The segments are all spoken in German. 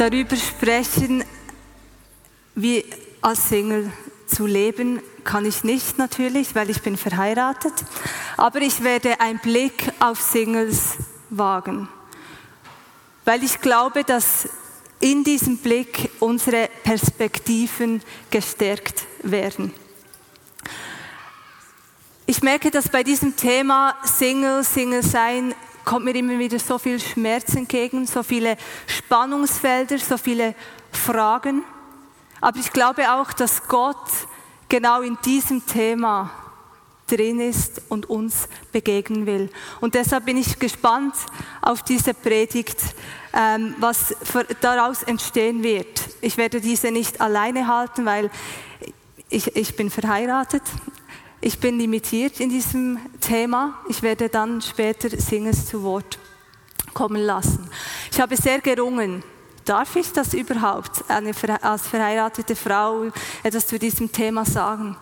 darüber sprechen, wie als Single zu leben. Kann ich nicht natürlich, weil ich bin verheiratet. Aber ich werde einen Blick auf Singles wagen. Weil ich glaube, dass in diesem Blick unsere Perspektiven gestärkt werden. Ich merke, dass bei diesem Thema Single, Single sein, kommt mir immer wieder so viel Schmerz entgegen, so viele Spannungsfelder, so viele Fragen. Aber ich glaube auch, dass Gott genau in diesem Thema drin ist und uns begegnen will. Und deshalb bin ich gespannt auf diese Predigt, ähm, was daraus entstehen wird. Ich werde diese nicht alleine halten, weil ich, ich bin verheiratet. Ich bin limitiert in diesem Thema. Ich werde dann später Singles zu Wort kommen lassen. Ich habe sehr gerungen. Darf ich das überhaupt eine, als verheiratete Frau etwas zu diesem Thema sagen?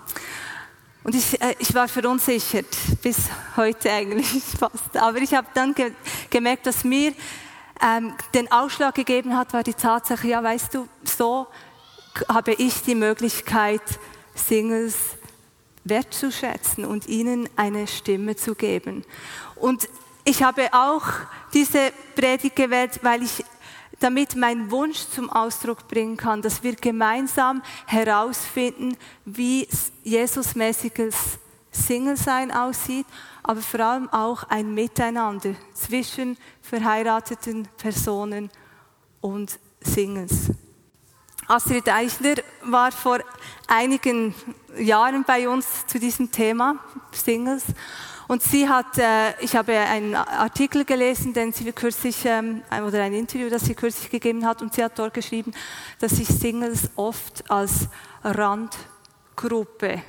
Und ich, äh, ich war verunsichert, bis heute eigentlich fast. Aber ich habe dann ge gemerkt, dass mir ähm, den Ausschlag gegeben hat, war die Tatsache, ja, weißt du, so habe ich die Möglichkeit, Singles wertzuschätzen und ihnen eine Stimme zu geben. Und ich habe auch diese Predigt gewählt, weil ich damit meinen Wunsch zum Ausdruck bringen kann, dass wir gemeinsam herausfinden, wie Jesusmäßiges Single-Sein aussieht, aber vor allem auch ein Miteinander zwischen verheirateten Personen und Singles. Astrid Eichler war vor einigen Jahren bei uns zu diesem Thema Singles und sie hat, äh, ich habe einen Artikel gelesen, den sie kürzlich ähm, oder ein Interview, das sie kürzlich gegeben hat und sie hat dort geschrieben, dass sich Singles oft als Randgruppe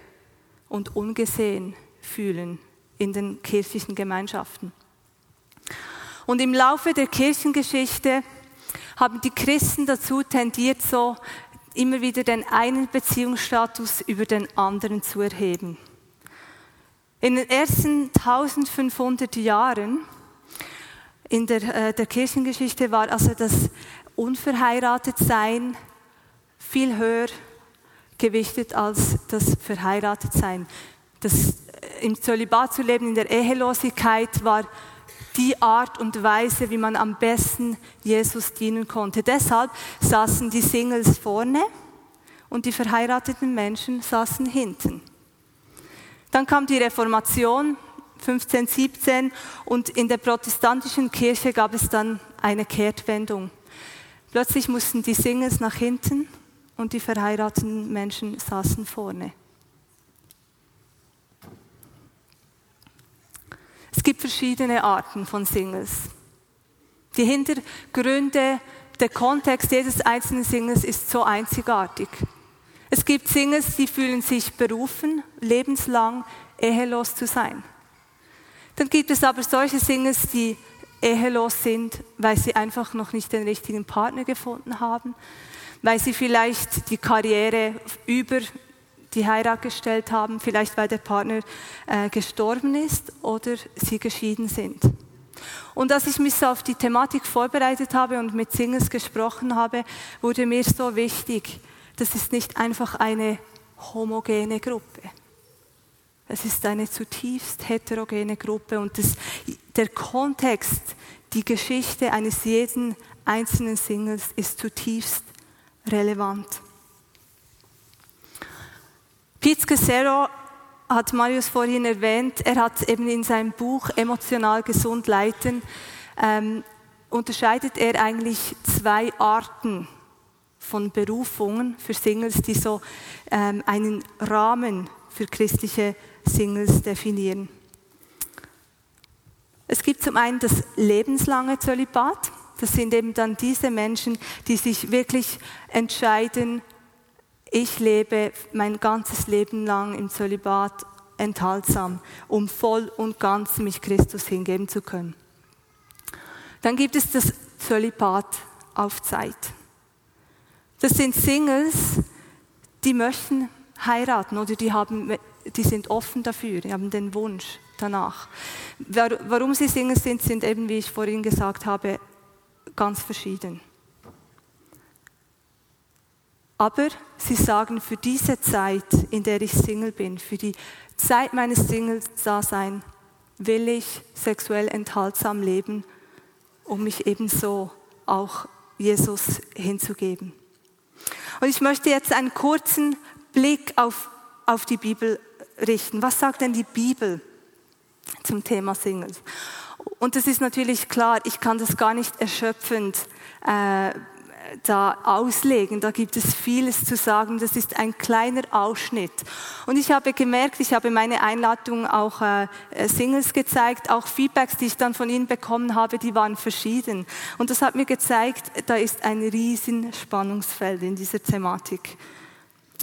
und ungesehen fühlen in den kirchlichen Gemeinschaften. Und im Laufe der Kirchengeschichte haben die Christen dazu tendiert, so immer wieder den einen Beziehungsstatus über den anderen zu erheben. In den ersten 1500 Jahren in der, äh, der Kirchengeschichte war also das Unverheiratetsein viel höher gewichtet als das Verheiratetsein. Das äh, im Zölibat zu leben, in der Ehelosigkeit war die Art und Weise, wie man am besten Jesus dienen konnte. Deshalb saßen die Singles vorne und die verheirateten Menschen saßen hinten. Dann kam die Reformation 1517 und in der protestantischen Kirche gab es dann eine Kehrtwendung. Plötzlich mussten die Singles nach hinten und die verheirateten Menschen saßen vorne. Es gibt verschiedene Arten von Singles. Die Hintergründe, der Kontext jedes einzelnen Singles ist so einzigartig. Es gibt Singles, die fühlen sich berufen, lebenslang ehelos zu sein. Dann gibt es aber solche Singles, die ehelos sind, weil sie einfach noch nicht den richtigen Partner gefunden haben, weil sie vielleicht die Karriere über die Heirat gestellt haben, vielleicht weil der Partner äh, gestorben ist oder sie geschieden sind. Und als ich mich so auf die Thematik vorbereitet habe und mit Singles gesprochen habe, wurde mir so wichtig, das ist nicht einfach eine homogene Gruppe. Es ist eine zutiefst heterogene Gruppe und das, der Kontext, die Geschichte eines jeden einzelnen Singles ist zutiefst relevant. Pete Casero hat Marius vorhin erwähnt, er hat eben in seinem Buch Emotional gesund leiten, ähm, unterscheidet er eigentlich zwei Arten von Berufungen für Singles, die so ähm, einen Rahmen für christliche Singles definieren. Es gibt zum einen das lebenslange Zölibat. Das sind eben dann diese Menschen, die sich wirklich entscheiden, ich lebe mein ganzes Leben lang im Zölibat enthaltsam, um voll und ganz mich Christus hingeben zu können. Dann gibt es das Zölibat auf Zeit. Das sind Singles, die möchten heiraten oder die, haben, die sind offen dafür, die haben den Wunsch danach. Warum sie Singles sind, sind eben, wie ich vorhin gesagt habe, ganz verschieden. Aber sie sagen, für diese Zeit, in der ich Single bin, für die Zeit meines Single-Daseins, will ich sexuell enthaltsam leben, um mich ebenso auch Jesus hinzugeben. Und ich möchte jetzt einen kurzen Blick auf, auf die Bibel richten. Was sagt denn die Bibel zum Thema Singles? Und es ist natürlich klar, ich kann das gar nicht erschöpfend äh, da auslegen. Da gibt es vieles zu sagen. Das ist ein kleiner Ausschnitt. Und ich habe gemerkt, ich habe meine Einladung auch äh, Singles gezeigt, auch Feedbacks, die ich dann von ihnen bekommen habe, die waren verschieden. Und das hat mir gezeigt, da ist ein riesen Spannungsfeld in dieser Thematik.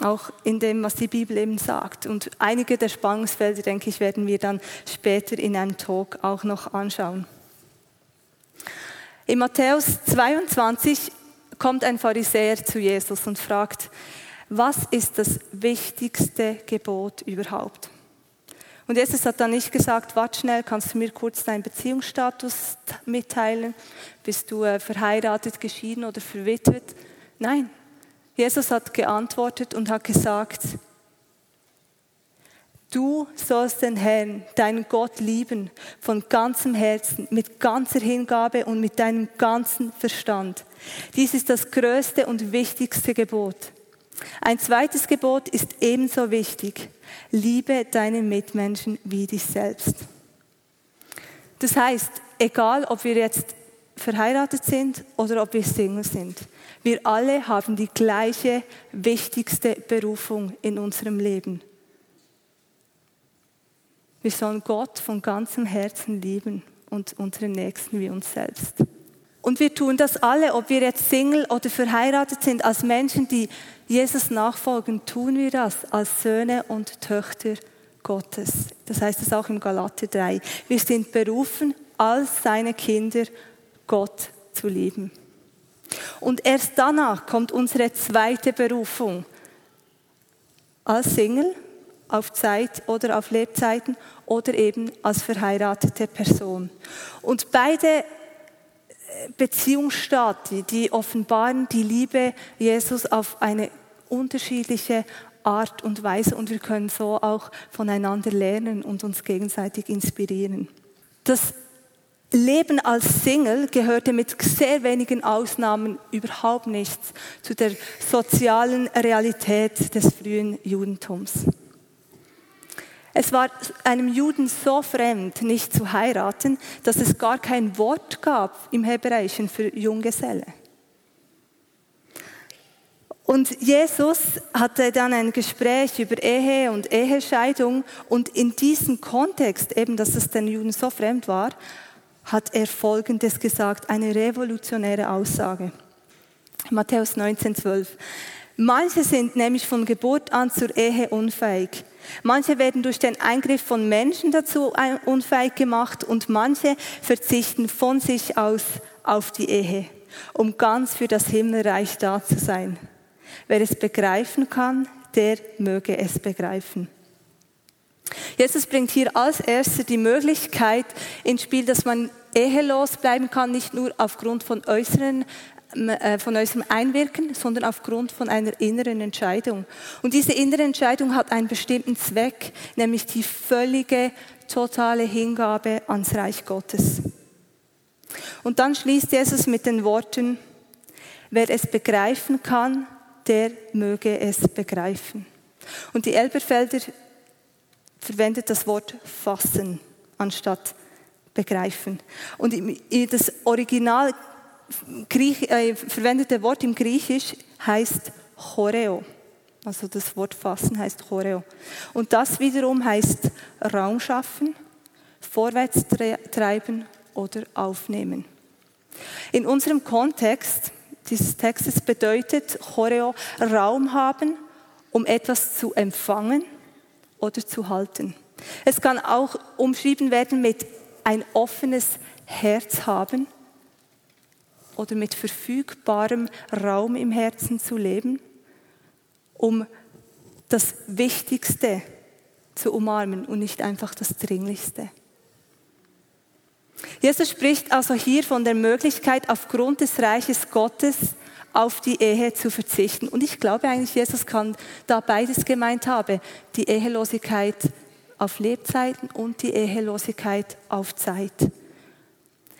Auch in dem, was die Bibel eben sagt. Und einige der Spannungsfelder, denke ich, werden wir dann später in einem Talk auch noch anschauen. In Matthäus 22 kommt ein Pharisäer zu Jesus und fragt, was ist das wichtigste Gebot überhaupt? Und Jesus hat dann nicht gesagt, warte schnell, kannst du mir kurz deinen Beziehungsstatus mitteilen? Bist du äh, verheiratet, geschieden oder verwitwet? Nein, Jesus hat geantwortet und hat gesagt, Du sollst den Herrn, deinen Gott lieben, von ganzem Herzen, mit ganzer Hingabe und mit deinem ganzen Verstand. Dies ist das größte und wichtigste Gebot. Ein zweites Gebot ist ebenso wichtig. Liebe deine Mitmenschen wie dich selbst. Das heißt, egal ob wir jetzt verheiratet sind oder ob wir Single sind, wir alle haben die gleiche wichtigste Berufung in unserem Leben. Wir sollen Gott von ganzem Herzen lieben und unseren Nächsten wie uns selbst. Und wir tun das alle, ob wir jetzt Single oder verheiratet sind, als Menschen, die Jesus nachfolgen, tun wir das als Söhne und Töchter Gottes. Das heißt es auch im Galater 3. Wir sind berufen, als seine Kinder Gott zu lieben. Und erst danach kommt unsere zweite Berufung. Als Single auf Zeit oder auf Lebzeiten oder eben als verheiratete Person. Und beide äh, Beziehungsstati, die offenbaren die Liebe Jesus auf eine unterschiedliche Art und Weise und wir können so auch voneinander lernen und uns gegenseitig inspirieren. Das Leben als Single gehörte mit sehr wenigen Ausnahmen überhaupt nichts zu der sozialen Realität des frühen Judentums. Es war einem Juden so fremd, nicht zu heiraten, dass es gar kein Wort gab im Hebräischen für Junggeselle. Und Jesus hatte dann ein Gespräch über Ehe und Ehescheidung und in diesem Kontext, eben dass es den Juden so fremd war, hat er Folgendes gesagt, eine revolutionäre Aussage. Matthäus 19, 12. Manche sind nämlich von Geburt an zur Ehe unfähig Manche werden durch den Eingriff von Menschen dazu unfähig gemacht und manche verzichten von sich aus auf die Ehe, um ganz für das Himmelreich da zu sein. Wer es begreifen kann, der möge es begreifen. Jesus bringt hier als erster die Möglichkeit ins Spiel, dass man ehelos bleiben kann, nicht nur aufgrund von äußeren von unserem Einwirken, sondern aufgrund von einer inneren Entscheidung. Und diese innere Entscheidung hat einen bestimmten Zweck, nämlich die völlige, totale Hingabe ans Reich Gottes. Und dann schließt Jesus mit den Worten, wer es begreifen kann, der möge es begreifen. Und die Elberfelder verwendet das Wort fassen anstatt begreifen. Und das Original Griech, äh, verwendete Wort im Griechisch heißt Choreo. Also das Wort fassen heißt Choreo. Und das wiederum heißt Raum schaffen, vorwärts treiben oder aufnehmen. In unserem Kontext dieses Textes bedeutet Choreo Raum haben, um etwas zu empfangen oder zu halten. Es kann auch umschrieben werden mit ein offenes Herz haben oder mit verfügbarem Raum im Herzen zu leben, um das Wichtigste zu umarmen und nicht einfach das Dringlichste. Jesus spricht also hier von der Möglichkeit, aufgrund des Reiches Gottes auf die Ehe zu verzichten. Und ich glaube eigentlich, Jesus kann da beides gemeint haben. Die Ehelosigkeit auf Lebzeiten und die Ehelosigkeit auf Zeit.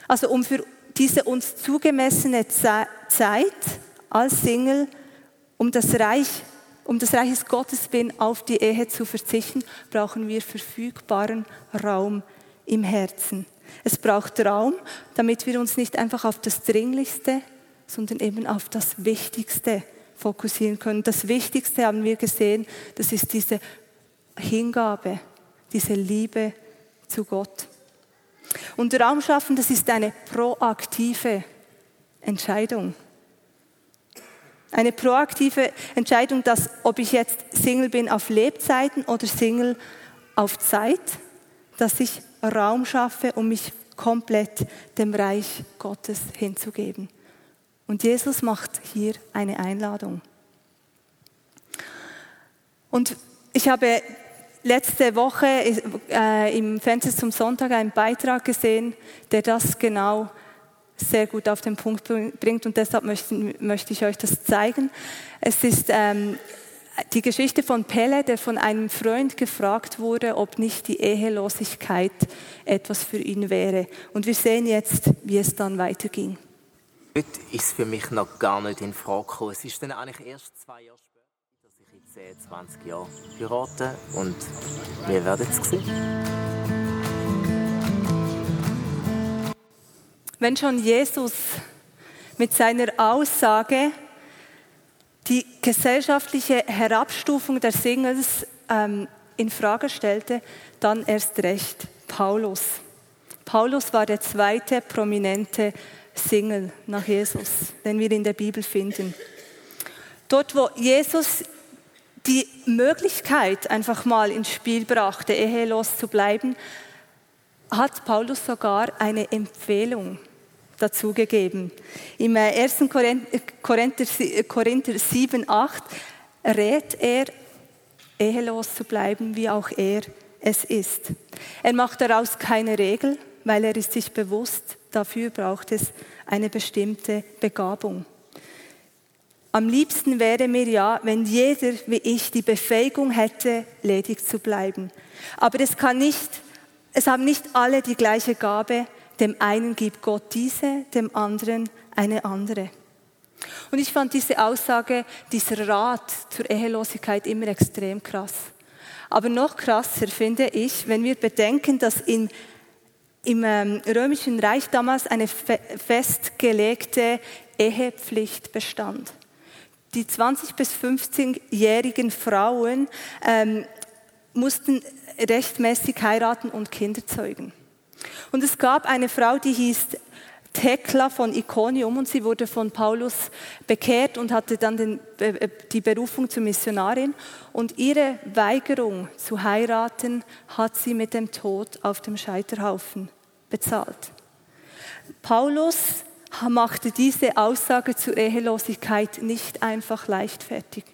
Also um für diese uns zugemessene Zeit als Single, um das Reich, um des Reiches Gottes willen auf die Ehe zu verzichten, brauchen wir verfügbaren Raum im Herzen. Es braucht Raum, damit wir uns nicht einfach auf das Dringlichste, sondern eben auf das Wichtigste fokussieren können. Das Wichtigste haben wir gesehen, das ist diese Hingabe, diese Liebe zu Gott. Und Raum schaffen, das ist eine proaktive Entscheidung. Eine proaktive Entscheidung, dass ob ich jetzt Single bin auf Lebzeiten oder Single auf Zeit, dass ich Raum schaffe, um mich komplett dem Reich Gottes hinzugeben. Und Jesus macht hier eine Einladung. Und ich habe letzte Woche äh, im Fenster zum Sonntag einen Beitrag gesehen, der das genau sehr gut auf den Punkt bringt und deshalb möchte, möchte ich euch das zeigen. Es ist ähm, die Geschichte von Pelle, der von einem Freund gefragt wurde, ob nicht die Ehelosigkeit etwas für ihn wäre. Und wir sehen jetzt, wie es dann weiterging. Heute ist für mich noch gar nicht in Frage gekommen. Es ist dann eigentlich erst zwei Jahre 10, 20 Jahren heirate und wir werden es sehen. Wenn schon Jesus mit seiner Aussage die gesellschaftliche Herabstufung der Singles ähm, in Frage stellte, dann erst recht Paulus. Paulus war der zweite prominente Single nach Jesus, den wir in der Bibel finden. Dort, wo Jesus die Möglichkeit einfach mal ins Spiel brachte, ehelos zu bleiben, hat Paulus sogar eine Empfehlung dazu gegeben. Im 1. Korinther, Korinther 7, 8 rät er, ehelos zu bleiben, wie auch er es ist. Er macht daraus keine Regel, weil er ist sich bewusst, dafür braucht es eine bestimmte Begabung. Am liebsten wäre mir ja, wenn jeder wie ich die Befähigung hätte, ledig zu bleiben. Aber es kann nicht, es haben nicht alle die gleiche Gabe, dem einen gibt Gott diese, dem anderen eine andere. Und ich fand diese Aussage, dieser Rat zur Ehelosigkeit immer extrem krass. Aber noch krasser finde ich, wenn wir bedenken, dass in, im ähm, Römischen Reich damals eine fe festgelegte Ehepflicht bestand. Die 20- bis 15-jährigen Frauen ähm, mussten rechtmäßig heiraten und Kinder zeugen. Und es gab eine Frau, die hieß Thekla von Iconium und sie wurde von Paulus bekehrt und hatte dann den, äh, die Berufung zur Missionarin. Und ihre Weigerung zu heiraten hat sie mit dem Tod auf dem Scheiterhaufen bezahlt. Paulus machte diese Aussage zur Ehelosigkeit nicht einfach leichtfertig.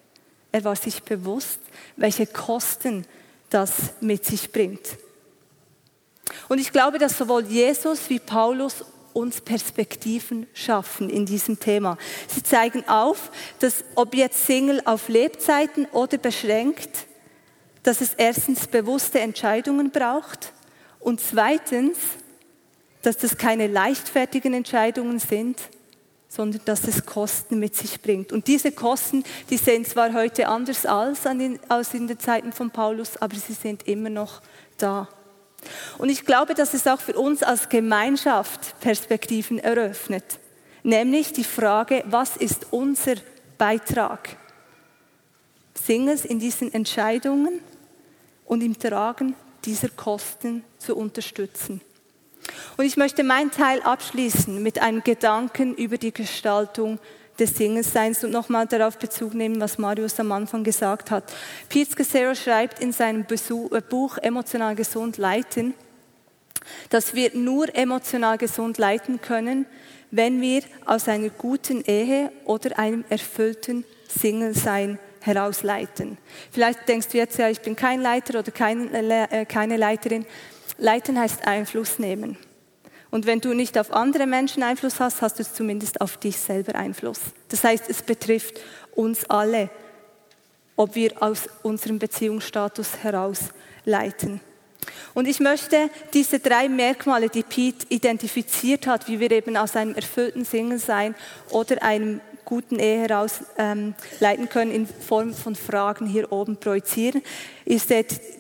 Er war sich bewusst, welche Kosten das mit sich bringt. Und ich glaube, dass sowohl Jesus wie Paulus uns Perspektiven schaffen in diesem Thema. Sie zeigen auf, dass ob jetzt Single auf Lebzeiten oder beschränkt, dass es erstens bewusste Entscheidungen braucht und zweitens, dass das keine leichtfertigen Entscheidungen sind, sondern dass es Kosten mit sich bringt. Und diese Kosten, die sehen zwar heute anders als, als in den Zeiten von Paulus, aber sie sind immer noch da. Und ich glaube, dass es auch für uns als Gemeinschaft Perspektiven eröffnet. Nämlich die Frage, was ist unser Beitrag? Singles in diesen Entscheidungen und im Tragen dieser Kosten zu unterstützen. Und ich möchte meinen Teil abschließen mit einem Gedanken über die Gestaltung des Singelseins und nochmal darauf Bezug nehmen, was Marius am Anfang gesagt hat. Pete Scazzaro schreibt in seinem äh, Buch Emotional gesund leiten, dass wir nur emotional gesund leiten können, wenn wir aus einer guten Ehe oder einem erfüllten Single-Sein herausleiten. Vielleicht denkst du jetzt, ja, ich bin kein Leiter oder kein, äh, keine Leiterin. Leiten heißt Einfluss nehmen. Und wenn du nicht auf andere Menschen Einfluss hast, hast du zumindest auf dich selber Einfluss. Das heißt, es betrifft uns alle, ob wir aus unserem Beziehungsstatus heraus leiten. Und ich möchte diese drei Merkmale, die Pete identifiziert hat, wie wir eben aus einem erfüllten Single sein oder einem guten Ehe heraus ähm, können, in Form von Fragen hier oben projizieren. Ist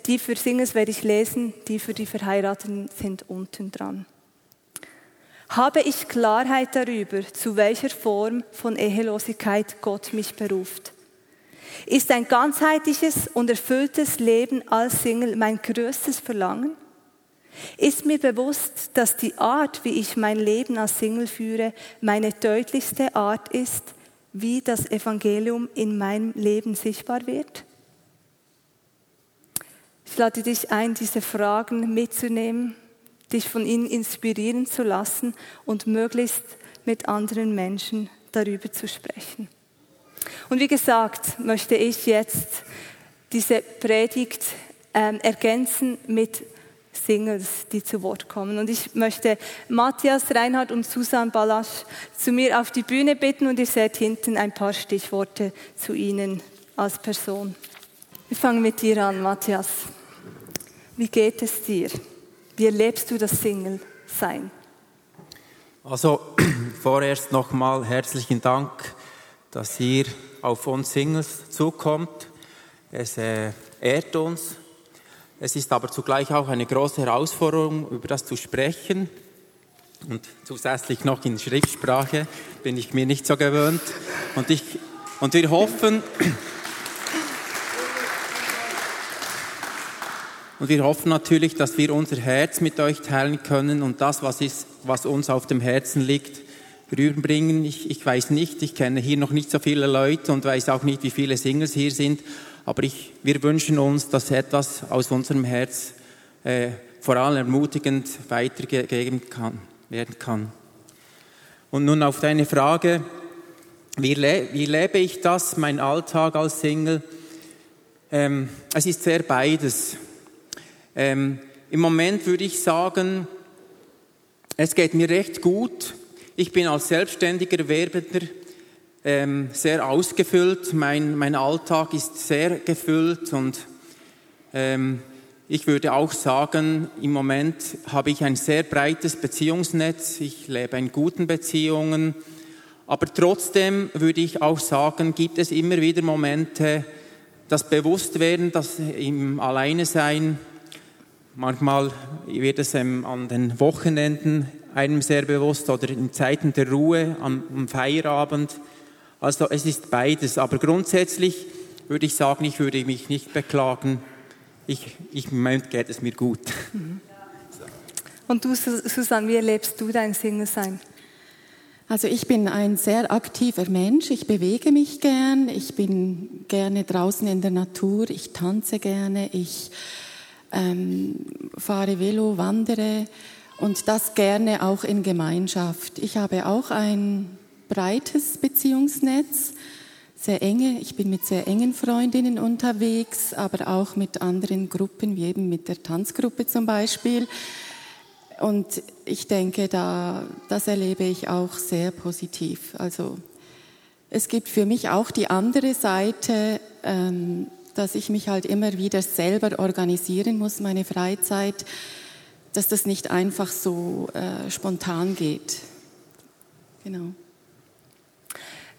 die für Singles werde ich lesen, die für die Verheirateten sind unten dran. Habe ich Klarheit darüber, zu welcher Form von Ehelosigkeit Gott mich beruft? Ist ein ganzheitliches und erfülltes Leben als Single mein größtes Verlangen? Ist mir bewusst, dass die Art, wie ich mein Leben als Single führe, meine deutlichste Art ist, wie das Evangelium in meinem Leben sichtbar wird? Ich lade dich ein, diese Fragen mitzunehmen dich von ihnen inspirieren zu lassen und möglichst mit anderen Menschen darüber zu sprechen. Und wie gesagt, möchte ich jetzt diese Predigt ähm, ergänzen mit Singles, die zu Wort kommen. Und ich möchte Matthias Reinhardt und Susan Balasch zu mir auf die Bühne bitten und ihr seht hinten ein paar Stichworte zu ihnen als Person. Wir fangen mit dir an, Matthias. Wie geht es dir? Wie erlebst du das Single-Sein? Also vorerst nochmal herzlichen Dank, dass ihr auf uns Singles zukommt. Es äh, ehrt uns. Es ist aber zugleich auch eine große Herausforderung, über das zu sprechen. Und zusätzlich noch in Schriftsprache bin ich mir nicht so gewöhnt. Und, ich, und wir hoffen, Und wir hoffen natürlich, dass wir unser Herz mit euch teilen können und das, was, ist, was uns auf dem Herzen liegt, rüberbringen. Ich, ich weiß nicht, ich kenne hier noch nicht so viele Leute und weiß auch nicht, wie viele Singles hier sind, aber ich, wir wünschen uns, dass etwas aus unserem Herz äh, vor allem ermutigend weitergegeben kann, werden kann. Und nun auf deine Frage, wie, le wie lebe ich das, mein Alltag als Single? Ähm, es ist sehr beides. Ähm, Im Moment würde ich sagen, es geht mir recht gut. Ich bin als selbstständiger Werbender ähm, sehr ausgefüllt. Mein, mein Alltag ist sehr gefüllt und ähm, ich würde auch sagen, im Moment habe ich ein sehr breites Beziehungsnetz. Ich lebe in guten Beziehungen. Aber trotzdem würde ich auch sagen, gibt es immer wieder Momente, das Bewusstwerden, das im Alleine sein Manchmal wird es an den Wochenenden einem sehr bewusst oder in Zeiten der Ruhe, am Feierabend. Also es ist beides. Aber grundsätzlich würde ich sagen, ich würde mich nicht beklagen. Ich, ich, Im Moment geht es mir gut. Und du, Susanne, wie erlebst du dein Single-Sein? Also ich bin ein sehr aktiver Mensch. Ich bewege mich gern. Ich bin gerne draußen in der Natur. Ich tanze gerne. Ich ähm, fahre Velo, wandere und das gerne auch in Gemeinschaft. Ich habe auch ein breites Beziehungsnetz, sehr enge. Ich bin mit sehr engen Freundinnen unterwegs, aber auch mit anderen Gruppen, wie eben mit der Tanzgruppe zum Beispiel. Und ich denke, da, das erlebe ich auch sehr positiv. Also es gibt für mich auch die andere Seite, ähm, dass ich mich halt immer wieder selber organisieren muss, meine Freizeit, dass das nicht einfach so äh, spontan geht. Genau.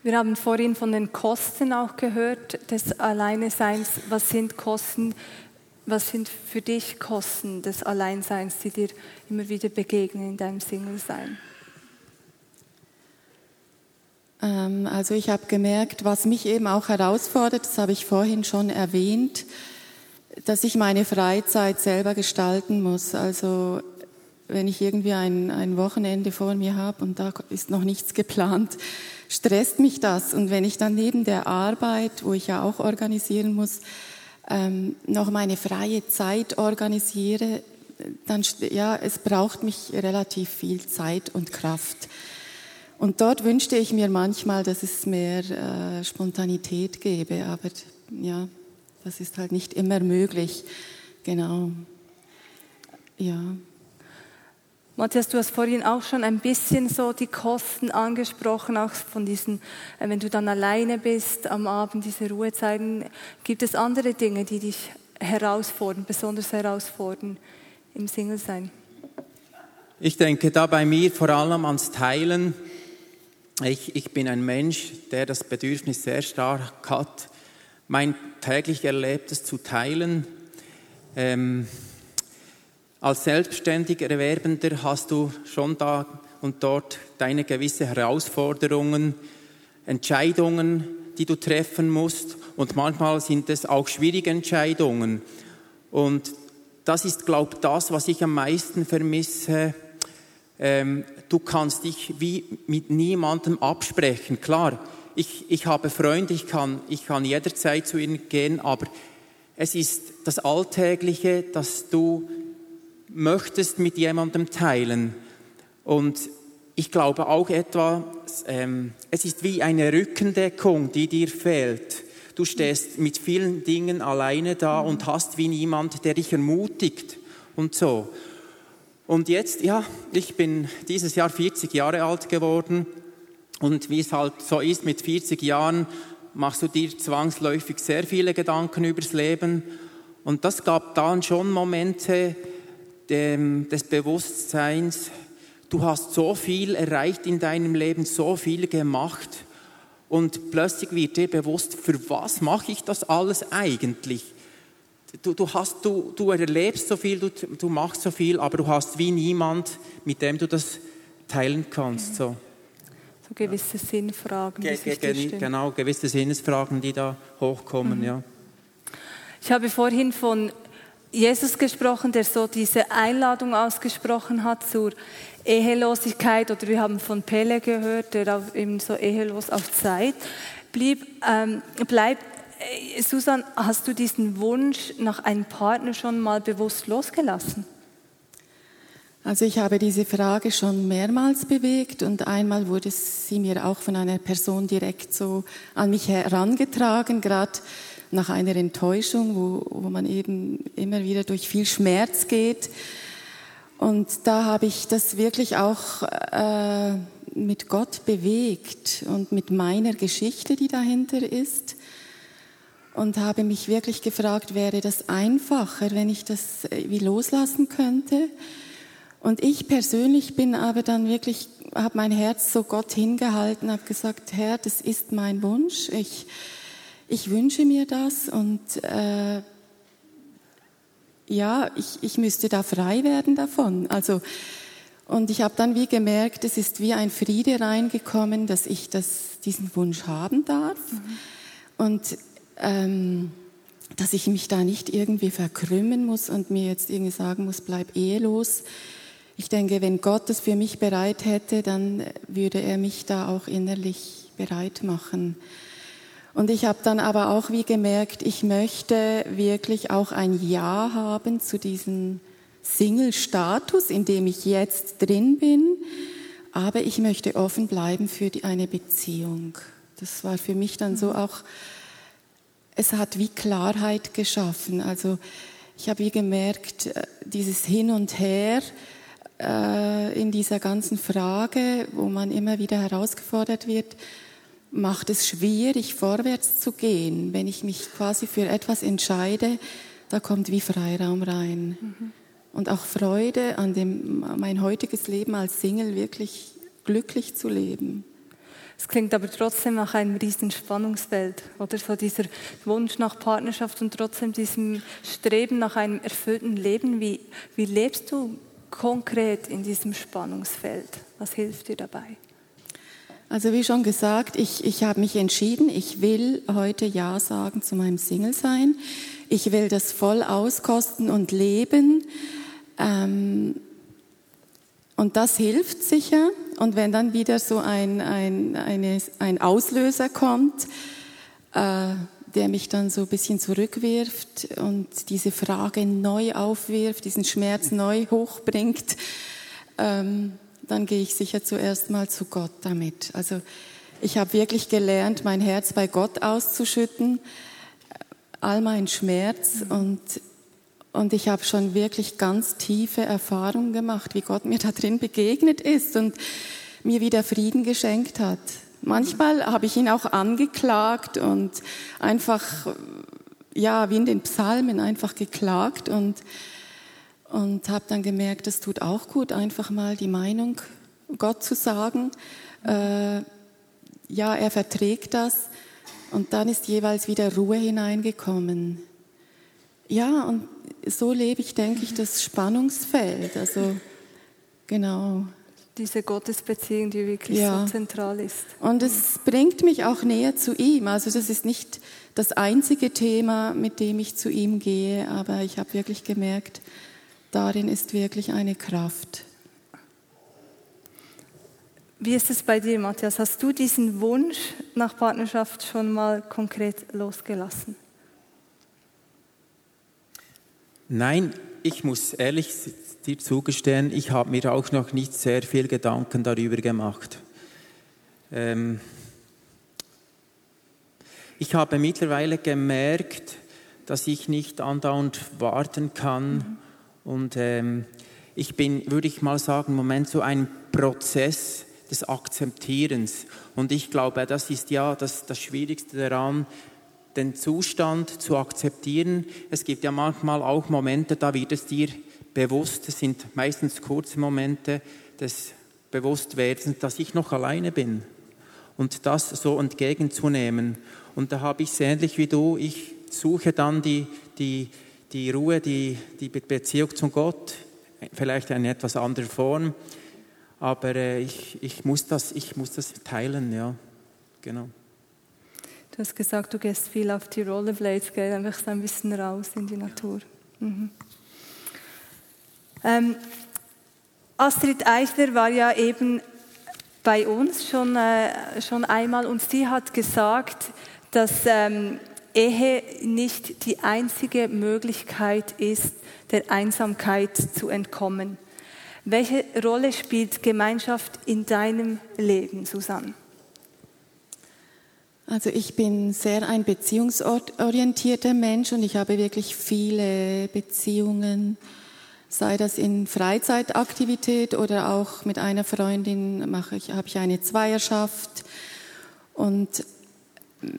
Wir haben vorhin von den Kosten auch gehört des Alleineseins. Was sind Kosten? Was sind für dich Kosten des Alleinseins, die dir immer wieder begegnen in deinem Single-Sein? Ähm, also ich habe gemerkt, was mich eben auch herausfordert, das habe ich vorhin schon erwähnt, dass ich meine Freizeit selber gestalten muss. Also wenn ich irgendwie ein, ein Wochenende vor mir habe und da ist noch nichts geplant, stresst mich das. Und wenn ich dann neben der Arbeit, wo ich ja auch organisieren muss, ähm, noch meine freie Zeit organisiere, dann, ja, es braucht mich relativ viel Zeit und Kraft. Und dort wünschte ich mir manchmal, dass es mehr äh, Spontanität gäbe, aber ja, das ist halt nicht immer möglich. Genau. Ja. Matthias, du hast vorhin auch schon ein bisschen so die Kosten angesprochen, auch von diesen, äh, wenn du dann alleine bist am Abend, diese Ruhezeiten. Gibt es andere Dinge, die dich herausfordern, besonders herausfordern im Single-Sein? Ich denke da bei mir vor allem ans Teilen. Ich, ich bin ein Mensch, der das Bedürfnis sehr stark hat, mein täglich Erlebtes zu teilen. Ähm, als selbstständiger Erwerbender hast du schon da und dort deine gewisse Herausforderungen, Entscheidungen, die du treffen musst. Und manchmal sind es auch schwierige Entscheidungen. Und das ist, glaube ich, das, was ich am meisten vermisse. Ähm, du kannst dich wie mit niemandem absprechen. Klar, ich, ich habe Freunde, ich kann, ich kann jederzeit zu ihnen gehen, aber es ist das Alltägliche, dass du möchtest mit jemandem teilen. Und ich glaube auch etwa, ähm, es ist wie eine Rückendeckung, die dir fehlt. Du stehst mit vielen Dingen alleine da und hast wie niemand, der dich ermutigt und so. Und jetzt, ja, ich bin dieses Jahr 40 Jahre alt geworden und wie es halt so ist mit 40 Jahren, machst du dir zwangsläufig sehr viele Gedanken übers Leben. Und das gab dann schon Momente, des Bewusstseins, du hast so viel erreicht in deinem Leben, so viel gemacht und plötzlich wird dir bewusst, für was mache ich das alles eigentlich? Du, du, hast, du, du erlebst so viel, du, du machst so viel, aber du hast wie niemand, mit dem du das teilen kannst. So, so gewisse Sinnfragen. Ge ge genau, gewisse Sinnesfragen, die da hochkommen, mhm. ja. Ich habe vorhin von Jesus gesprochen, der so diese Einladung ausgesprochen hat zur Ehelosigkeit oder wir haben von Pele gehört, der auch eben so ehelos auf Zeit blieb. Ähm, bleibt. Äh, Susan, hast du diesen Wunsch nach einem Partner schon mal bewusst losgelassen? Also ich habe diese Frage schon mehrmals bewegt und einmal wurde sie mir auch von einer Person direkt so an mich herangetragen, gerade nach einer Enttäuschung, wo, wo man eben immer wieder durch viel Schmerz geht. Und da habe ich das wirklich auch äh, mit Gott bewegt und mit meiner Geschichte, die dahinter ist. Und habe mich wirklich gefragt, wäre das einfacher, wenn ich das äh, wie loslassen könnte? Und ich persönlich bin aber dann wirklich, habe mein Herz so Gott hingehalten, habe gesagt, Herr, das ist mein Wunsch. Ich, ich wünsche mir das und äh, ja, ich, ich müsste da frei werden davon. Also, und ich habe dann wie gemerkt, es ist wie ein Friede reingekommen, dass ich das, diesen Wunsch haben darf mhm. und ähm, dass ich mich da nicht irgendwie verkrümmen muss und mir jetzt irgendwie sagen muss, bleib ehelos. Ich denke, wenn Gott das für mich bereit hätte, dann würde er mich da auch innerlich bereit machen. Und ich habe dann aber auch wie gemerkt, ich möchte wirklich auch ein Ja haben zu diesem Single-Status, in dem ich jetzt drin bin, aber ich möchte offen bleiben für die, eine Beziehung. Das war für mich dann so auch, es hat wie Klarheit geschaffen. Also ich habe wie gemerkt, äh, dieses Hin und Her äh, in dieser ganzen Frage, wo man immer wieder herausgefordert wird, macht es schwierig, vorwärts zu gehen. Wenn ich mich quasi für etwas entscheide, da kommt wie Freiraum rein. Mhm. Und auch Freude an dem, mein heutiges Leben als Single wirklich glücklich zu leben. Es klingt aber trotzdem nach einem riesen Spannungsfeld, oder so dieser Wunsch nach Partnerschaft und trotzdem diesem Streben nach einem erfüllten Leben. Wie, wie lebst du konkret in diesem Spannungsfeld? Was hilft dir dabei? Also wie schon gesagt, ich, ich habe mich entschieden, ich will heute Ja sagen zu meinem Single-Sein. Ich will das voll auskosten und leben. Ähm, Und das hilft sicher. Und wenn dann wieder so ein, ein, eine, ein Auslöser kommt, äh, der mich dann so ein bisschen zurückwirft und diese Frage neu aufwirft, diesen Schmerz neu hochbringt, ähm, dann gehe ich sicher zuerst mal zu Gott damit. Also ich habe wirklich gelernt, mein Herz bei Gott auszuschütten, all mein Schmerz und und ich habe schon wirklich ganz tiefe Erfahrungen gemacht, wie Gott mir da drin begegnet ist und mir wieder Frieden geschenkt hat. Manchmal habe ich ihn auch angeklagt und einfach, ja, wie in den Psalmen einfach geklagt und, und habe dann gemerkt, es tut auch gut, einfach mal die Meinung Gott zu sagen. Äh, ja, er verträgt das. Und dann ist jeweils wieder Ruhe hineingekommen. Ja, und so lebe ich, denke ich, das Spannungsfeld. Also, genau diese Gottesbeziehung, die wirklich ja. so zentral ist. Und es bringt mich auch näher zu ihm. Also das ist nicht das einzige Thema, mit dem ich zu ihm gehe, aber ich habe wirklich gemerkt, darin ist wirklich eine Kraft. Wie ist es bei dir, Matthias? Hast du diesen Wunsch nach Partnerschaft schon mal konkret losgelassen? Nein, ich muss ehrlich dir zugestehen, ich habe mir auch noch nicht sehr viel Gedanken darüber gemacht. Ähm ich habe mittlerweile gemerkt, dass ich nicht andauernd warten kann mhm. Und ähm, ich bin, würde ich mal sagen, im Moment so ein Prozess des Akzeptierens. Und ich glaube, das ist ja das, das Schwierigste daran, den Zustand zu akzeptieren. Es gibt ja manchmal auch Momente, da wird es dir bewusst, es sind meistens kurze Momente des Bewusstwerdens, dass ich noch alleine bin und das so entgegenzunehmen. Und da habe ich es ähnlich wie du, ich suche dann die, die, die Ruhe, die, die Beziehung zu Gott, vielleicht in etwas anderer Form, aber äh, ich, ich, muss das, ich muss das teilen, ja, genau. Du hast gesagt, du gehst viel auf die Rollerblades, gell? einfach so ein bisschen raus in die Natur. Mhm. Ähm, Astrid Eisler war ja eben bei uns schon, äh, schon einmal und sie hat gesagt, dass ähm, Ehe nicht die einzige Möglichkeit ist, der Einsamkeit zu entkommen. Welche Rolle spielt Gemeinschaft in deinem Leben, Susanne? Also ich bin sehr ein beziehungsorientierter Mensch und ich habe wirklich viele Beziehungen, sei das in Freizeitaktivität oder auch mit einer Freundin mache ich, habe ich eine Zweierschaft und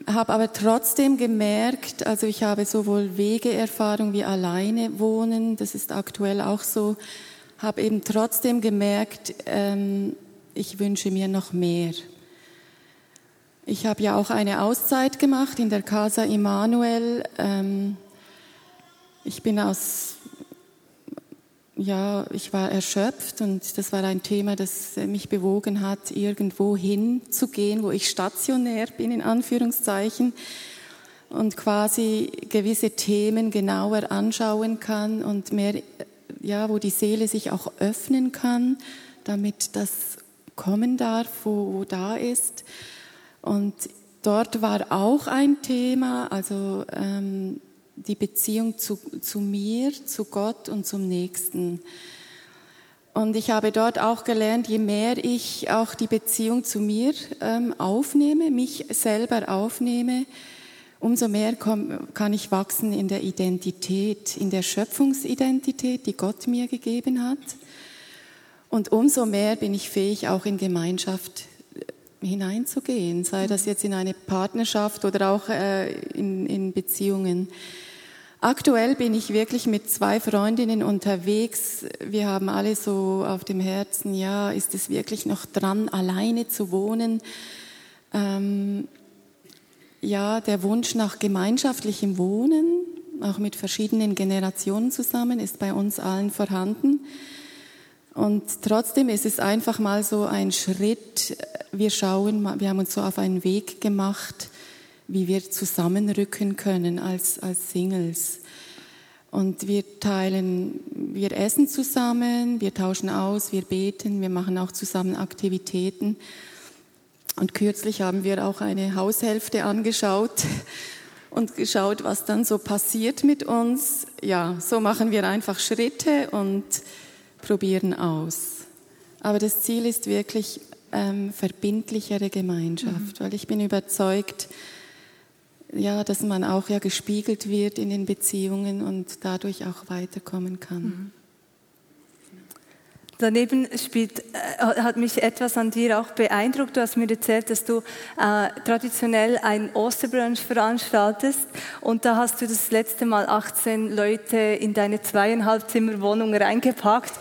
habe aber trotzdem gemerkt, also ich habe sowohl Wegeerfahrung wie alleine wohnen, das ist aktuell auch so, habe eben trotzdem gemerkt, ähm, ich wünsche mir noch mehr. Ich habe ja auch eine Auszeit gemacht in der Casa Immanuel. Ähm, ich bin aus, ja, ich war erschöpft und das war ein Thema, das mich bewogen hat, irgendwo hinzugehen, wo ich stationär bin, in Anführungszeichen, und quasi gewisse Themen genauer anschauen kann und mehr, ja, wo die Seele sich auch öffnen kann, damit das kommen darf, wo, wo da ist. Und dort war auch ein Thema, also ähm, die Beziehung zu, zu mir, zu Gott und zum Nächsten. Und ich habe dort auch gelernt, je mehr ich auch die Beziehung zu mir ähm, aufnehme, mich selber aufnehme, umso mehr komm, kann ich wachsen in der Identität, in der Schöpfungsidentität, die Gott mir gegeben hat. Und umso mehr bin ich fähig, auch in Gemeinschaft hineinzugehen, sei das jetzt in eine Partnerschaft oder auch äh, in, in Beziehungen. Aktuell bin ich wirklich mit zwei Freundinnen unterwegs. Wir haben alle so auf dem Herzen, ja, ist es wirklich noch dran, alleine zu wohnen? Ähm, ja, der Wunsch nach gemeinschaftlichem Wohnen, auch mit verschiedenen Generationen zusammen, ist bei uns allen vorhanden. Und trotzdem ist es einfach mal so ein Schritt. Wir schauen, wir haben uns so auf einen Weg gemacht, wie wir zusammenrücken können als, als Singles. Und wir teilen, wir essen zusammen, wir tauschen aus, wir beten, wir machen auch zusammen Aktivitäten. Und kürzlich haben wir auch eine Haushälfte angeschaut und geschaut, was dann so passiert mit uns. Ja, so machen wir einfach Schritte und probieren aus. Aber das Ziel ist wirklich ähm, verbindlichere Gemeinschaft, mhm. weil ich bin überzeugt, ja, dass man auch ja gespiegelt wird in den Beziehungen und dadurch auch weiterkommen kann. Mhm. Daneben spielt, äh, hat mich etwas an dir auch beeindruckt. Du hast mir erzählt, dass du äh, traditionell ein Osterbrunch veranstaltest und da hast du das letzte Mal 18 Leute in deine zweieinhalb Zimmer Wohnung reingepackt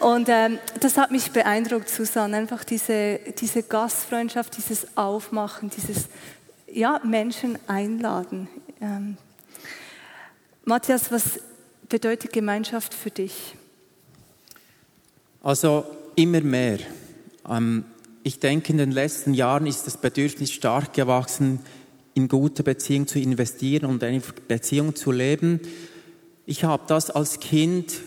und ähm, das hat mich beeindruckt, Susanne. Einfach diese, diese Gastfreundschaft, dieses Aufmachen, dieses ja, Menschen einladen. Ähm, Matthias, was bedeutet Gemeinschaft für dich? Also immer mehr. Ähm, ich denke, in den letzten Jahren ist das Bedürfnis stark gewachsen, in gute Beziehungen zu investieren und eine Beziehung zu leben. Ich habe das als Kind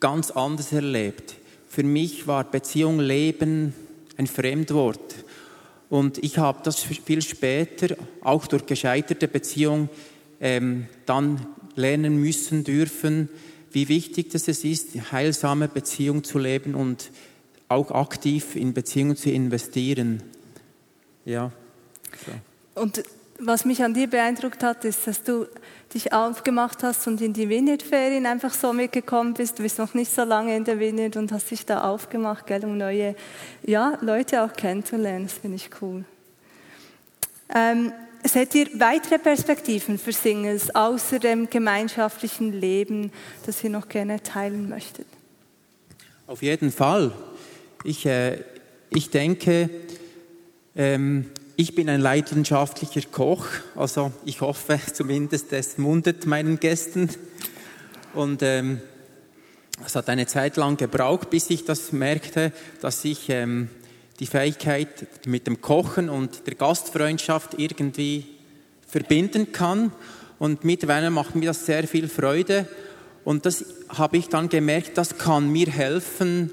ganz anders erlebt. Für mich war Beziehung Leben ein Fremdwort. Und ich habe das viel später, auch durch gescheiterte Beziehungen, ähm, dann lernen müssen dürfen, wie wichtig das es ist, heilsame Beziehung zu leben und auch aktiv in Beziehungen zu investieren. Ja. So. Und was mich an dir beeindruckt hat, ist, dass du dich aufgemacht hast und in die Vineyard-Ferien einfach so mitgekommen bist. Du bist noch nicht so lange in der Vineyard und hast dich da aufgemacht, gell, um neue ja, Leute auch kennenzulernen. Das finde ich cool. Ähm, seht ihr weitere Perspektiven für Singles außer dem gemeinschaftlichen Leben, das ihr noch gerne teilen möchtet? Auf jeden Fall. Ich, äh, ich denke, ähm, ich bin ein leidenschaftlicher Koch, also ich hoffe zumindest, es mundet meinen Gästen. Und ähm, es hat eine Zeit lang gebraucht, bis ich das merkte, dass ich ähm, die Fähigkeit mit dem Kochen und der Gastfreundschaft irgendwie verbinden kann. Und mittlerweile macht mir das sehr viel Freude. Und das habe ich dann gemerkt, das kann mir helfen,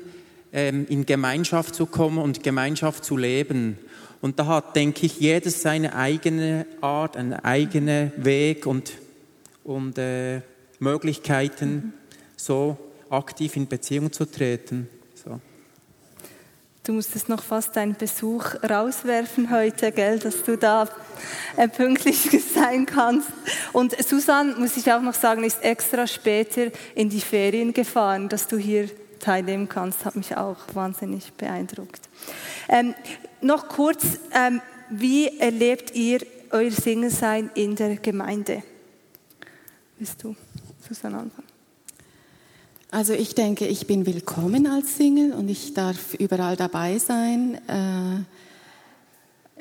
ähm, in Gemeinschaft zu kommen und Gemeinschaft zu leben. Und da hat, denke ich, jedes seine eigene Art, einen eigenen Weg und, und äh, Möglichkeiten, so aktiv in Beziehung zu treten. So. Du musstest noch fast deinen Besuch rauswerfen heute, gell, dass du da äh, pünktlich sein kannst. Und Susan, muss ich auch noch sagen, ist extra später in die Ferien gefahren, dass du hier teilnehmen kannst, hat mich auch wahnsinnig beeindruckt. Ähm, noch kurz, ähm, wie erlebt ihr euer Singelsein in der Gemeinde? Willst du, Susanne, anfangen? Also ich denke, ich bin willkommen als Single und ich darf überall dabei sein. Äh,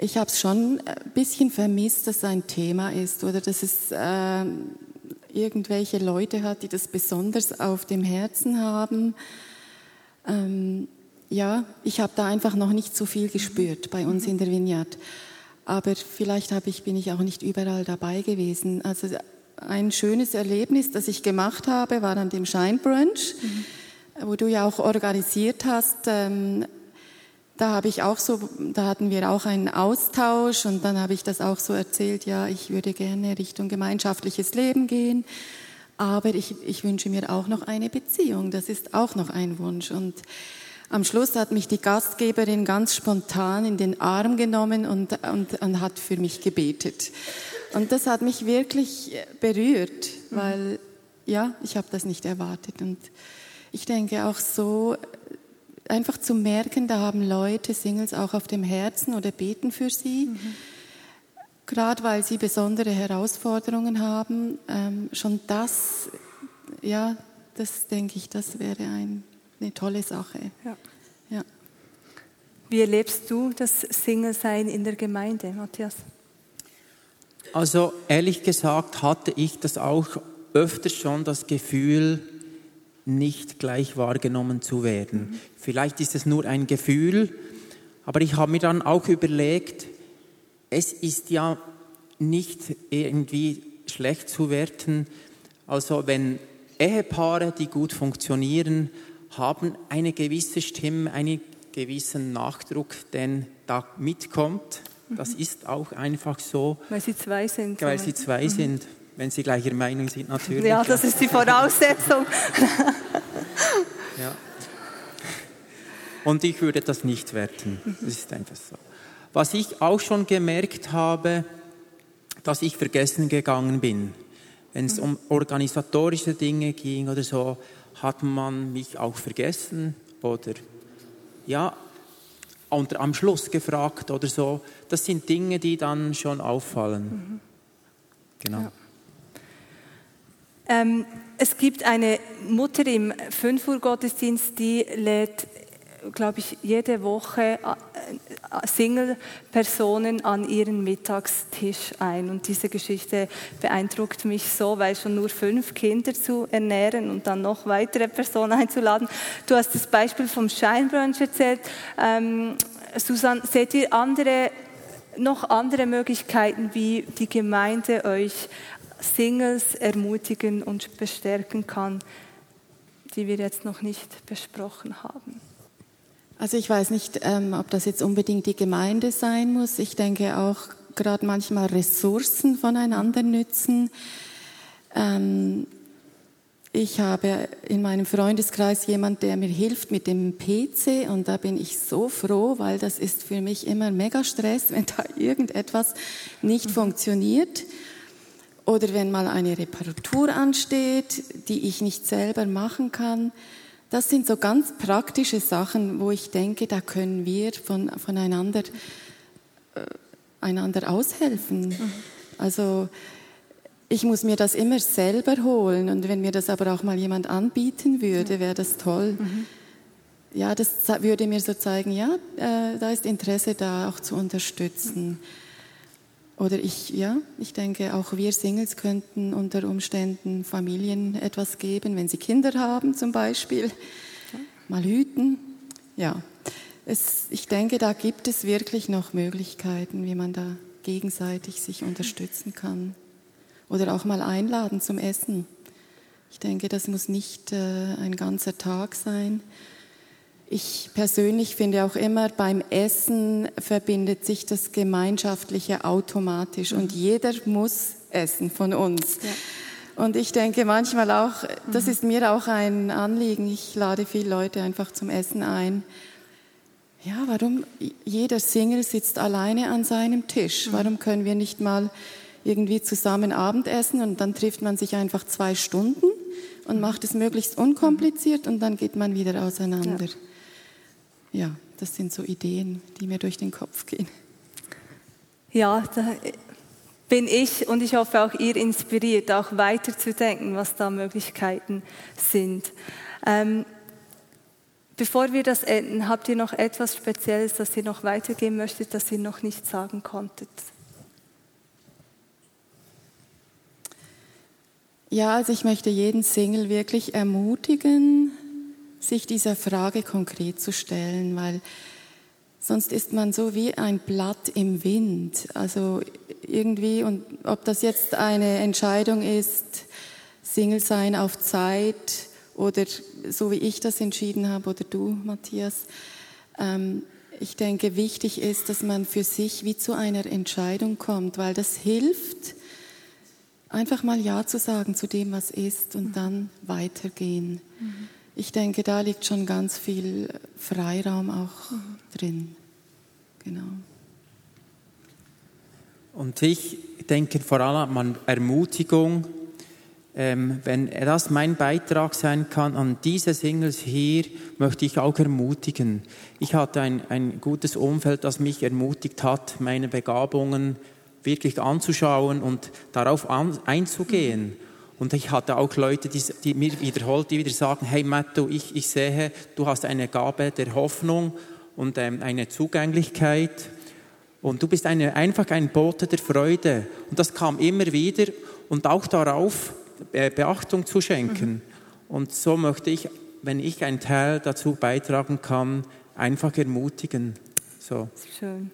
ich habe es schon ein bisschen vermisst, dass es ein Thema ist oder dass es äh, irgendwelche Leute hat, die das besonders auf dem Herzen haben. Ja, ich habe da einfach noch nicht so viel gespürt bei uns in der Vineyard. Aber vielleicht ich, bin ich auch nicht überall dabei gewesen. Also ein schönes Erlebnis, das ich gemacht habe, war an dem Scheinbrunch, mhm. wo du ja auch organisiert hast. Ähm, da habe ich auch so, da hatten wir auch einen Austausch und dann habe ich das auch so erzählt, ja, ich würde gerne Richtung gemeinschaftliches Leben gehen, aber ich, ich wünsche mir auch noch eine Beziehung. Das ist auch noch ein Wunsch und am Schluss hat mich die Gastgeberin ganz spontan in den Arm genommen und, und, und hat für mich gebetet. Und das hat mich wirklich berührt, weil ja, ich habe das nicht erwartet. Und ich denke auch so, einfach zu merken, da haben Leute Singles auch auf dem Herzen oder beten für sie. Mhm. Gerade weil sie besondere Herausforderungen haben. Ähm, schon das, ja, das denke ich, das wäre ein eine tolle Sache. Ja. ja. Wie erlebst du das Single-Sein in der Gemeinde, Matthias? Also ehrlich gesagt hatte ich das auch öfter schon das Gefühl, nicht gleich wahrgenommen zu werden. Mhm. Vielleicht ist es nur ein Gefühl, aber ich habe mir dann auch überlegt, es ist ja nicht irgendwie schlecht zu werten. Also wenn Ehepaare, die gut funktionieren, haben eine gewisse Stimme, einen gewissen Nachdruck, den da mitkommt. Das ist auch einfach so. Weil sie zwei sind. Weil sie zwei mhm. sind, wenn sie gleicher Meinung sind natürlich. Ja, das ist die Voraussetzung. ja. Und ich würde das nicht werten. Das ist einfach so. Was ich auch schon gemerkt habe, dass ich vergessen gegangen bin. Wenn es um organisatorische Dinge ging oder so, hat man mich auch vergessen oder ja, und am Schluss gefragt oder so. Das sind Dinge, die dann schon auffallen. Mhm. Genau. Ja. Ähm, es gibt eine Mutter im 5 Uhr Gottesdienst, die lädt glaube ich, jede Woche äh, äh, Single-Personen an ihren Mittagstisch ein. Und diese Geschichte beeindruckt mich so, weil schon nur fünf Kinder zu ernähren und dann noch weitere Personen einzuladen. Du hast das Beispiel vom Scheinbrunch erzählt. Ähm, Susanne, seht ihr andere, noch andere Möglichkeiten, wie die Gemeinde euch Singles ermutigen und bestärken kann, die wir jetzt noch nicht besprochen haben? Also ich weiß nicht, ähm, ob das jetzt unbedingt die Gemeinde sein muss. Ich denke auch gerade manchmal Ressourcen voneinander nützen. Ähm, ich habe in meinem Freundeskreis jemand, der mir hilft mit dem PC und da bin ich so froh, weil das ist für mich immer mega Stress, wenn da irgendetwas nicht funktioniert oder wenn mal eine Reparatur ansteht, die ich nicht selber machen kann. Das sind so ganz praktische Sachen, wo ich denke, da können wir von, voneinander äh, einander aushelfen. Mhm. Also ich muss mir das immer selber holen und wenn mir das aber auch mal jemand anbieten würde, wäre das toll. Mhm. Ja, das würde mir so zeigen, ja, äh, da ist Interesse da, auch zu unterstützen. Mhm. Oder ich, ja, ich denke, auch wir Singles könnten unter Umständen Familien etwas geben, wenn sie Kinder haben zum Beispiel. Mal hüten. Ja, es, ich denke, da gibt es wirklich noch Möglichkeiten, wie man da gegenseitig sich unterstützen kann. Oder auch mal einladen zum Essen. Ich denke, das muss nicht äh, ein ganzer Tag sein. Ich persönlich finde auch immer, beim Essen verbindet sich das Gemeinschaftliche automatisch und mhm. jeder muss essen von uns. Ja. Und ich denke manchmal auch, das mhm. ist mir auch ein Anliegen, ich lade viele Leute einfach zum Essen ein. Ja, warum jeder Single sitzt alleine an seinem Tisch? Mhm. Warum können wir nicht mal irgendwie zusammen Abendessen und dann trifft man sich einfach zwei Stunden und macht es möglichst unkompliziert und dann geht man wieder auseinander. Ja ja, das sind so Ideen, die mir durch den Kopf gehen. Ja, da bin ich und ich hoffe auch ihr inspiriert, auch weiterzudenken, was da Möglichkeiten sind. Ähm, bevor wir das enden, habt ihr noch etwas Spezielles, das ihr noch weitergeben möchtet, das ihr noch nicht sagen konntet? Ja, also ich möchte jeden Single wirklich ermutigen, sich dieser Frage konkret zu stellen, weil sonst ist man so wie ein Blatt im Wind. Also irgendwie, und ob das jetzt eine Entscheidung ist, Single sein auf Zeit oder so wie ich das entschieden habe oder du, Matthias, ähm, ich denke, wichtig ist, dass man für sich wie zu einer Entscheidung kommt, weil das hilft, einfach mal Ja zu sagen zu dem, was ist und dann weitergehen. Mhm ich denke, da liegt schon ganz viel Freiraum auch mhm. drin. Genau. Und ich denke vor allem an Ermutigung, ähm, wenn das mein Beitrag sein kann an diese Singles hier, möchte ich auch ermutigen. Ich hatte ein, ein gutes Umfeld, das mich ermutigt hat, meine Begabungen wirklich anzuschauen und darauf an, einzugehen. Mhm. Und ich hatte auch Leute, die, die mir wiederholt, die wieder sagen, hey Matto, ich, ich sehe, du hast eine Gabe der Hoffnung und ähm, eine Zugänglichkeit. Und du bist eine, einfach ein Bote der Freude. Und das kam immer wieder und auch darauf äh, Beachtung zu schenken. Mhm. Und so möchte ich, wenn ich einen Teil dazu beitragen kann, einfach ermutigen. So. Schön.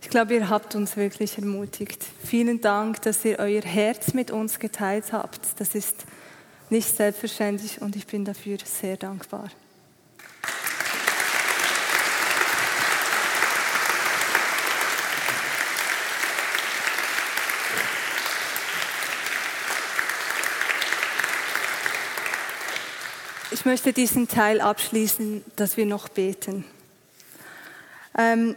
Ich glaube, ihr habt uns wirklich ermutigt. Vielen Dank, dass ihr euer Herz mit uns geteilt habt. Das ist nicht selbstverständlich und ich bin dafür sehr dankbar. Ich möchte diesen Teil abschließen, dass wir noch beten. Ähm,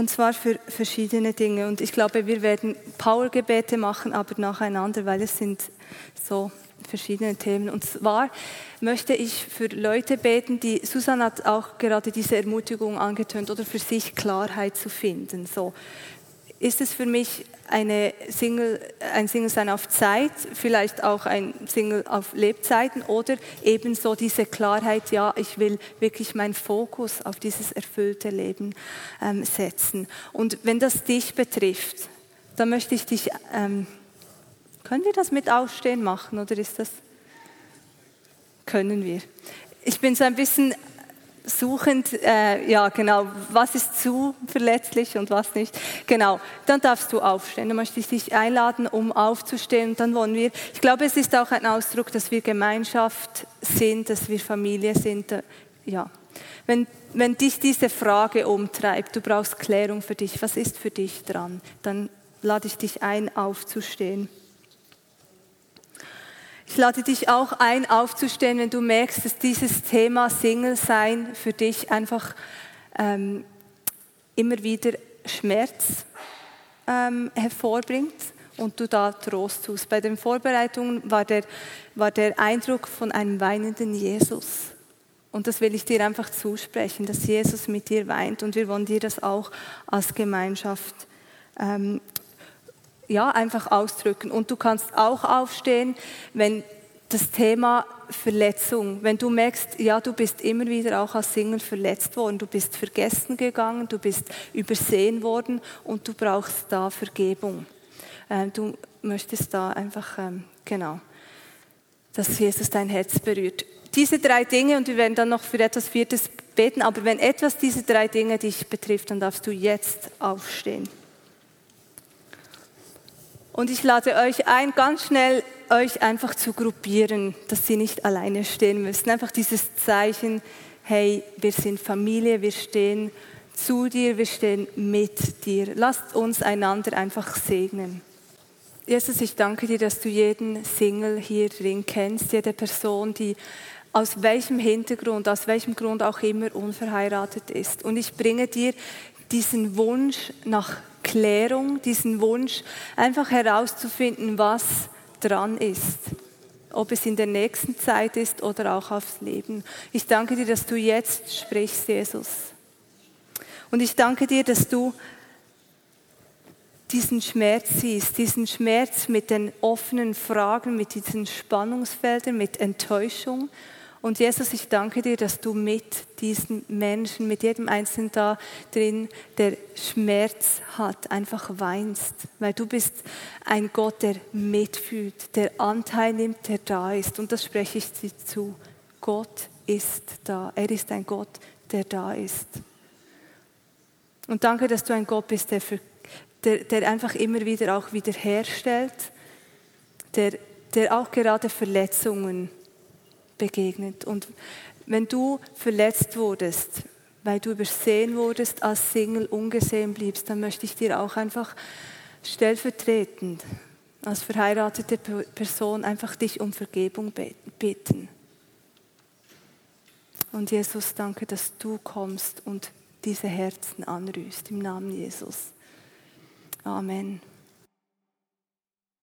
und zwar für verschiedene Dinge. Und ich glaube, wir werden Powergebete machen, aber nacheinander, weil es sind so verschiedene Themen. Und zwar möchte ich für Leute beten, die, Susan hat auch gerade diese Ermutigung angetönt, oder für sich Klarheit zu finden. So, ist es für mich eine Single, ein Single-Sein auf Zeit, vielleicht auch ein Single auf Lebzeiten oder ebenso diese Klarheit, ja, ich will wirklich meinen Fokus auf dieses erfüllte Leben ähm, setzen. Und wenn das dich betrifft, dann möchte ich dich, ähm, können wir das mit Aufstehen machen oder ist das, können wir. Ich bin so ein bisschen suchend, äh, ja genau, was ist zu verletzlich und was nicht. Genau, dann darfst du aufstehen. Dann möchte ich dich einladen, um aufzustehen. Und dann wollen wir, ich glaube, es ist auch ein Ausdruck, dass wir Gemeinschaft sind, dass wir Familie sind. Äh, ja, wenn, wenn dich diese Frage umtreibt, du brauchst Klärung für dich, was ist für dich dran, dann lade ich dich ein, aufzustehen. Ich lade dich auch ein, aufzustehen, wenn du merkst, dass dieses Thema Single-Sein für dich einfach ähm, immer wieder Schmerz ähm, hervorbringt und du da Trost tust. Bei den Vorbereitungen war der, war der Eindruck von einem weinenden Jesus. Und das will ich dir einfach zusprechen, dass Jesus mit dir weint und wir wollen dir das auch als Gemeinschaft ähm, ja, einfach ausdrücken. Und du kannst auch aufstehen, wenn das Thema Verletzung, wenn du merkst, ja, du bist immer wieder auch als Single verletzt worden, du bist vergessen gegangen, du bist übersehen worden und du brauchst da Vergebung. Ähm, du möchtest da einfach, ähm, genau, dass Jesus dein Herz berührt. Diese drei Dinge, und wir werden dann noch für etwas Viertes beten, aber wenn etwas diese drei Dinge dich betrifft, dann darfst du jetzt aufstehen. Und ich lade euch ein, ganz schnell euch einfach zu gruppieren, dass sie nicht alleine stehen müssen. Einfach dieses Zeichen, hey, wir sind Familie, wir stehen zu dir, wir stehen mit dir. Lasst uns einander einfach segnen. Jesus, ich danke dir, dass du jeden Single hier drin kennst, jede Person, die aus welchem Hintergrund, aus welchem Grund auch immer unverheiratet ist. Und ich bringe dir diesen Wunsch nach Klärung, diesen Wunsch, einfach herauszufinden, was dran ist. Ob es in der nächsten Zeit ist oder auch aufs Leben. Ich danke dir, dass du jetzt sprichst, Jesus. Und ich danke dir, dass du diesen Schmerz siehst, diesen Schmerz mit den offenen Fragen, mit diesen Spannungsfeldern, mit Enttäuschung und Jesus, ich danke dir, dass du mit diesen Menschen, mit jedem Einzelnen da drin, der Schmerz hat, einfach weinst. Weil du bist ein Gott, der mitfühlt, der Anteil nimmt, der da ist. Und das spreche ich dir zu. Gott ist da. Er ist ein Gott, der da ist. Und danke, dass du ein Gott bist, der, für, der, der einfach immer wieder auch wiederherstellt, der, der auch gerade Verletzungen begegnet. Und wenn du verletzt wurdest, weil du übersehen wurdest, als Single ungesehen bliebst, dann möchte ich dir auch einfach stellvertretend als verheiratete Person einfach dich um Vergebung bitten. Und Jesus, danke, dass du kommst und diese Herzen anrührst im Namen Jesus. Amen.